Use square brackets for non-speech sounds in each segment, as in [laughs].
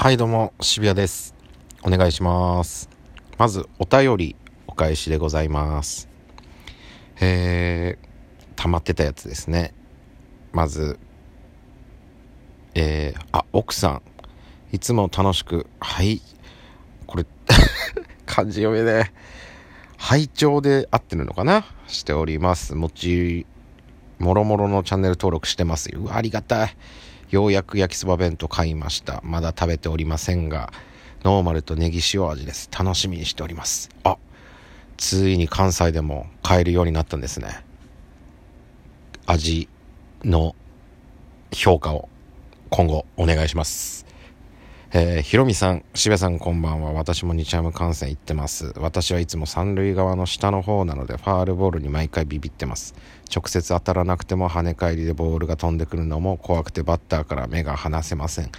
はいどうも渋谷です。お願いします。まずお便りお返しでございます。えー、溜まってたやつですね。まずえー、あ奥さんいつも楽しくはいこれ [laughs] 漢字読めね拝聴で合ってるのかな？しております。もちもろもろのチャンネル登録してますうわありがたい。ようやく焼きそば弁当買いました。まだ食べておりませんが、ノーマルとネギ塩味です。楽しみにしております。あ、ついに関西でも買えるようになったんですね。味の評価を今後お願いします。えー、ひろみさん、しべさんこんばんは。私も日ハム観戦行ってます。私はいつも三塁側の下の方なので、ファールボールに毎回ビビってます。直接当たらなくても跳ね返りでボールが飛んでくるのも怖くてバッターから目が離せません。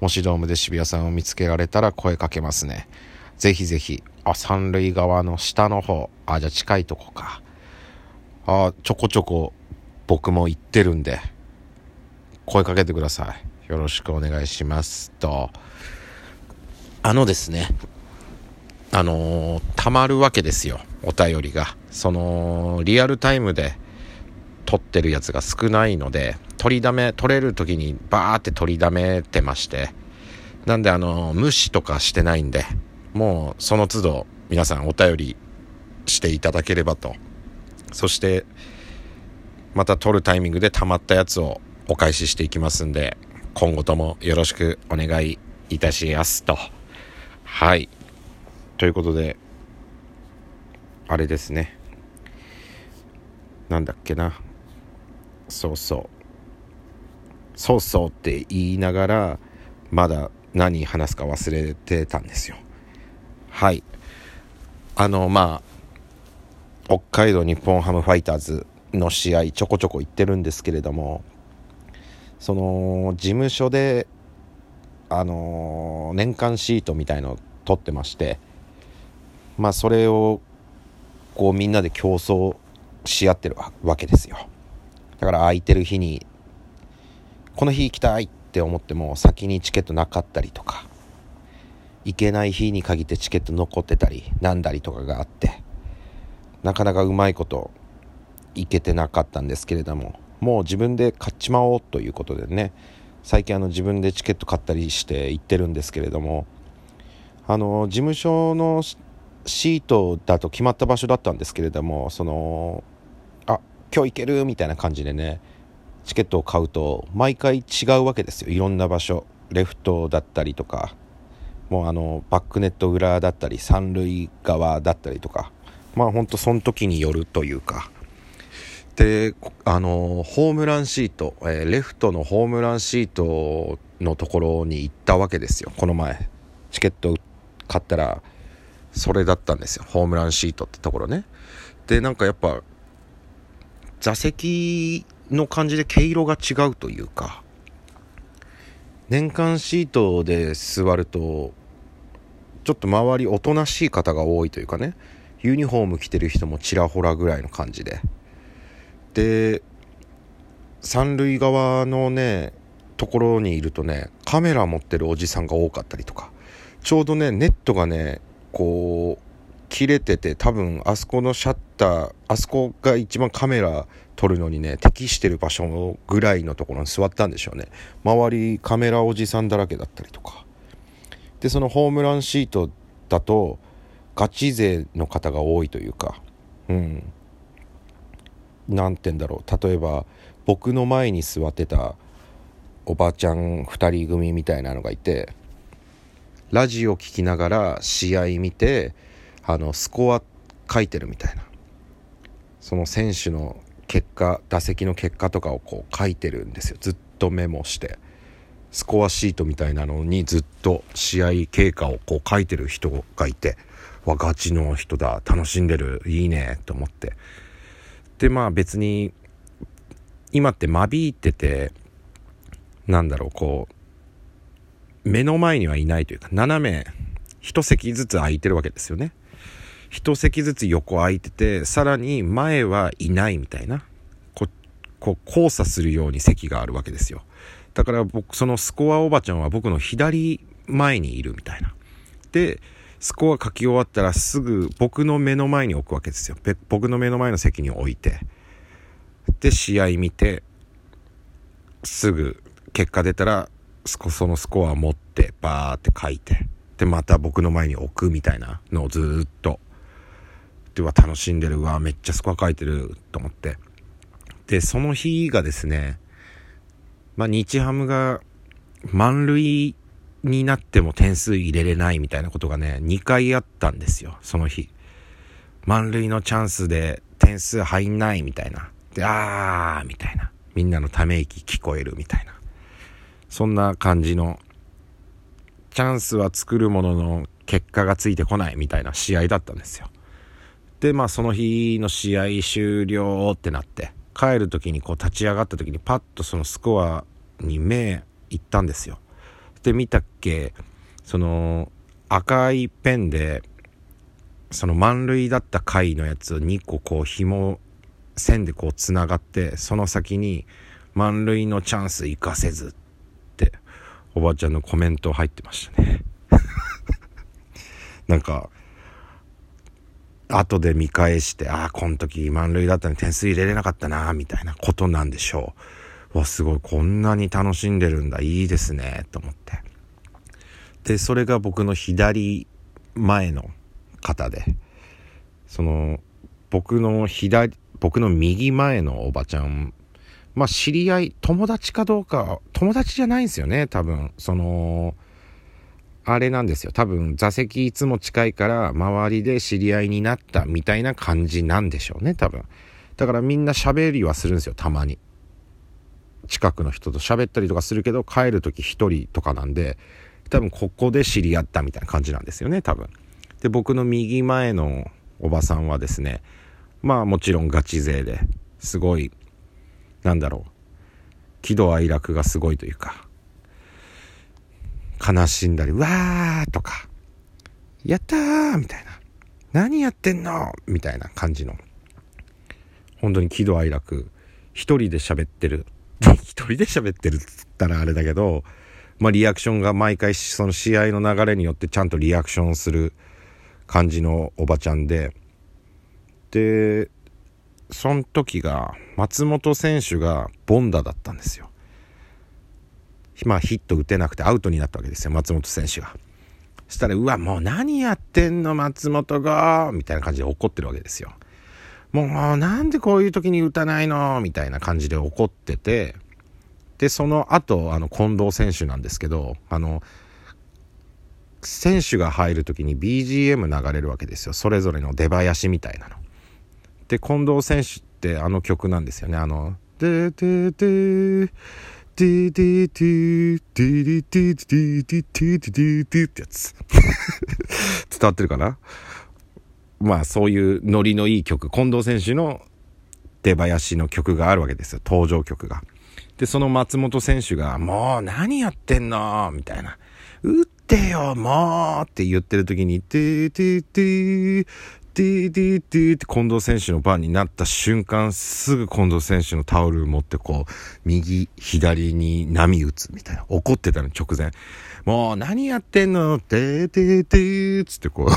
もしドームで渋谷さんを見つけられたら声かけますね。ぜひぜひ、あ、三塁側の下の方。あ、じゃあ近いとこか。あ、ちょこちょこ僕も行ってるんで、声かけてください。よろしくお願いしますと。あのですね、あのー、たまるわけですよ、お便りが。その、リアルタイムで撮ってるやつが少ないので、取りだめ、取れる時にバーって取りだめてまして、なんであのー、無視とかしてないんで、もうその都度皆さんお便りしていただければと。そして、また撮るタイミングで溜まったやつをお返ししていきますんで、今後ともよろしくお願いいたしますと。はい。ということで、あれですね。なんだっけな。そうそう。そうそうって言いながら、まだ何話すか忘れてたんですよ。はい。あの、まあ、北海道日本ハムファイターズの試合ちょこちょこ行ってるんですけれども、その事務所であのー、年間シートみたいのを取ってましてまあそれをこうみんなで競争し合ってるわけですよ。だから空いてる日にこの日行きたいって思っても先にチケットなかったりとか行けない日に限ってチケット残ってたりなんだりとかがあってなかなかうまいこと行けてなかったんですけれどももう自分で買っちまおうということでね最近あの自分でチケット買ったりして行ってるんですけれどもあの事務所のシートだと決まった場所だったんですけれどもそのあ今日行けるみたいな感じでねチケットを買うと毎回違うわけですよ。いろんな場所レフトだったりとかもうあのバックネット裏だったり三塁側だったりとかまあほんとその時によるというか。で、あの、ホームランシート、えー、レフトのホームランシートのところに行ったわけですよ、この前。チケット買ったら、それだったんですよ、ホームランシートってところね。で、なんかやっぱ、座席の感じで毛色が違うというか、年間シートで座ると、ちょっと周りおとなしい方が多いというかね、ユニフォーム着てる人もちらほらぐらいの感じで。で三塁側のねところにいるとねカメラ持ってるおじさんが多かったりとかちょうどねネットがねこう切れてて多分あそこのシャッターあそこが一番カメラ撮るのにね適してる場所ぐらいのところに座ったんでしょうね。周りカメラおじさんだらけだったりとか。でそのホームランシートだとガチ勢の方が多いというかうん。何て言うんだろう。例えば僕の前に座ってたおばちゃん2人組みたいなのがいてラジオ聴きながら試合見てあのスコア書いてるみたいな。その選手の結果打席の結果とかをこう書いてるんですよ。ずっとメモして。スコアシートみたいなのにずっと試合経過をこう書いてる人がいてわガチの人だ。楽しんでる。いいね。と思って。でまあ別に今って間引いててなんだろうこう目の前にはいないというか斜め一席ずつ空いてるわけですよね一席ずつ横空いててさらに前はいないみたいなここう交差するように席があるわけですよだから僕そのスコアおばちゃんは僕の左前にいるみたいな。で、スコア書き終わったらすぐ僕の目の前に置くわけですよ。僕の目の前の席に置いて。で、試合見て、すぐ結果出たら、そのスコア持ってバーって書いて、で、また僕の前に置くみたいなのをずっと。では楽しんでる。うわ、めっちゃスコア書いてると思って。で、その日がですね、まあ、日ハムが満塁になっても点数入れれないみたいなことがね、2回あったんですよ、その日。満塁のチャンスで点数入んないみたいな。で、あーみたいな。みんなのため息聞こえるみたいな。そんな感じの、チャンスは作るものの結果がついてこないみたいな試合だったんですよ。で、まあその日の試合終了ってなって、帰る時にこう立ち上がった時にパッとそのスコアに目いったんですよ。で見たっけ？その赤いペンでその満塁だった回のやつを2個こう紐線でこうつながってその先に満塁のチャンス生かせずっておばあちゃんのコメント入ってましたね [laughs] なんか後で見返して、ああ、この時満塁だったのに点数入れれなかったな、みたいなことなんでしょう。わ、すごい、こんなに楽しんでるんだ、いいですね、と思って。で、それが僕の左前の方で、その、僕の左、僕の右前のおばちゃん、まあ、知り合い、友達かどうか、友達じゃないんですよね、多分。その、あれなんですよ。多分座席いつも近いから周りで知り合いになったみたいな感じなんでしょうね、多分。だからみんな喋りはするんですよ、たまに。近くの人と喋ったりとかするけど帰る時一人とかなんで、多分ここで知り合ったみたいな感じなんですよね、多分。で、僕の右前のおばさんはですね、まあもちろんガチ勢ですごい、なんだろう、喜怒哀楽がすごいというか、悲しんだり、わーとか、やったーみたいな。何やってんの？みたいな感じの。本当に喜怒哀楽。一人で喋ってる。一人で喋ってるっつったらあれだけど、まあリアクションが毎回その試合の流れによってちゃんとリアクションする感じのおばちゃんで、で、その時が松本選手がボンダだったんですよ。まあヒット打てなくてアウトになったわけですよ、松本選手が。そしたら、うわ、もう何やってんの、松本がみたいな感じで怒ってるわけですよ。もう、なんでこういう時に打たないの？みたいな感じで怒ってて、で、その後、あの、近藤選手なんですけど、あの、選手が入る時に BGM 流れるわけですよ。それぞれの出囃子みたいなの。で、近藤選手ってあの曲なんですよね。あの、でででディディディディディディディディディディディディってやつ。[laughs] 伝わってるかな？まあそういうノリのいい曲、近藤選手の出囃子の曲があるわけですよ。登場曲が。で、その松本選手が、もう何やってんのみたいな。打ってよ、もうって言ってる時に、てーてーてー、ディーディーディーって近藤選手の番になった瞬間、すぐ近藤選手のタオル持ってこう、右、左に波打つみたいな。怒ってたの直前。もう何やってんのてーてーてーつってこう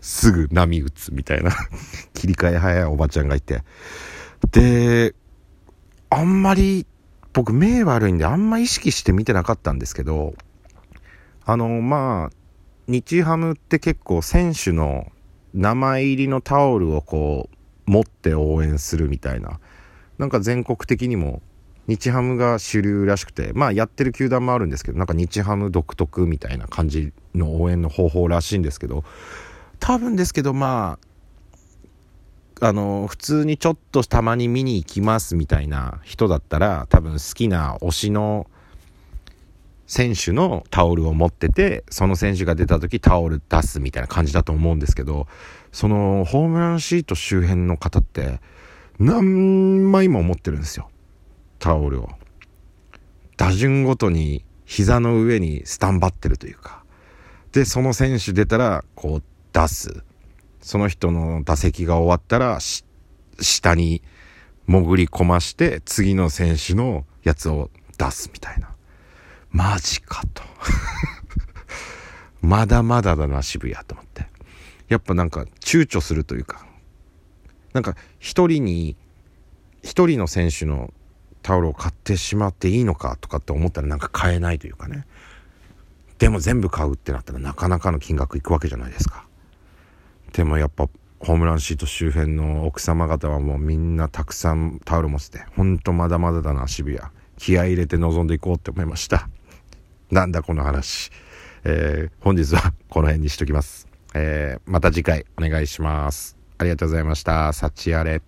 すぐ波打つみたいな切り替え早いおばちゃんがいて。で、あんまり、僕目悪いんであんま意識して見てなかったんですけど、あの、まあ、日ハムって結構選手の名前入りのタオルをこう持って応援するみたいな。なんか全国的にも日ハムが主流らしくてまあやってる球団もあるんですけどなんか日ハム独特みたいな感じの応援の方法らしいんですけど多分ですけどまああの普通にちょっとたまに見に行きますみたいな人だったら多分好きな推しの選手のタオルを持ってて、その選手が出た時タオル出すみたいな感じだと思うんですけど、そのホームランシート周辺の方って何枚も持ってるんですよ。タオルを。打順ごとに膝の上にスタンバってるというか。で、その選手出たらこう出す。その人の打席が終わったら下に潜り込まして次の選手のやつを出すみたいな。マジかと。[laughs] まだまだだな渋谷と思って。やっぱなんか躊躇するというか。なんか一人に一人の選手のタオルを買ってしまっていいのかとかって思ったらなんか買えないというかね。でも全部買うってなったらなかなかの金額いくわけじゃないですか。でもやっぱホームランシート周辺の奥様方はもうみんなたくさんタオル持っててほんとまだまだだな渋谷。気合入れて臨んでいこうって思いました。なんだこの話、えー、本日はこの辺にしときます、えー、また次回お願いします。ありがとうございました。幸あれ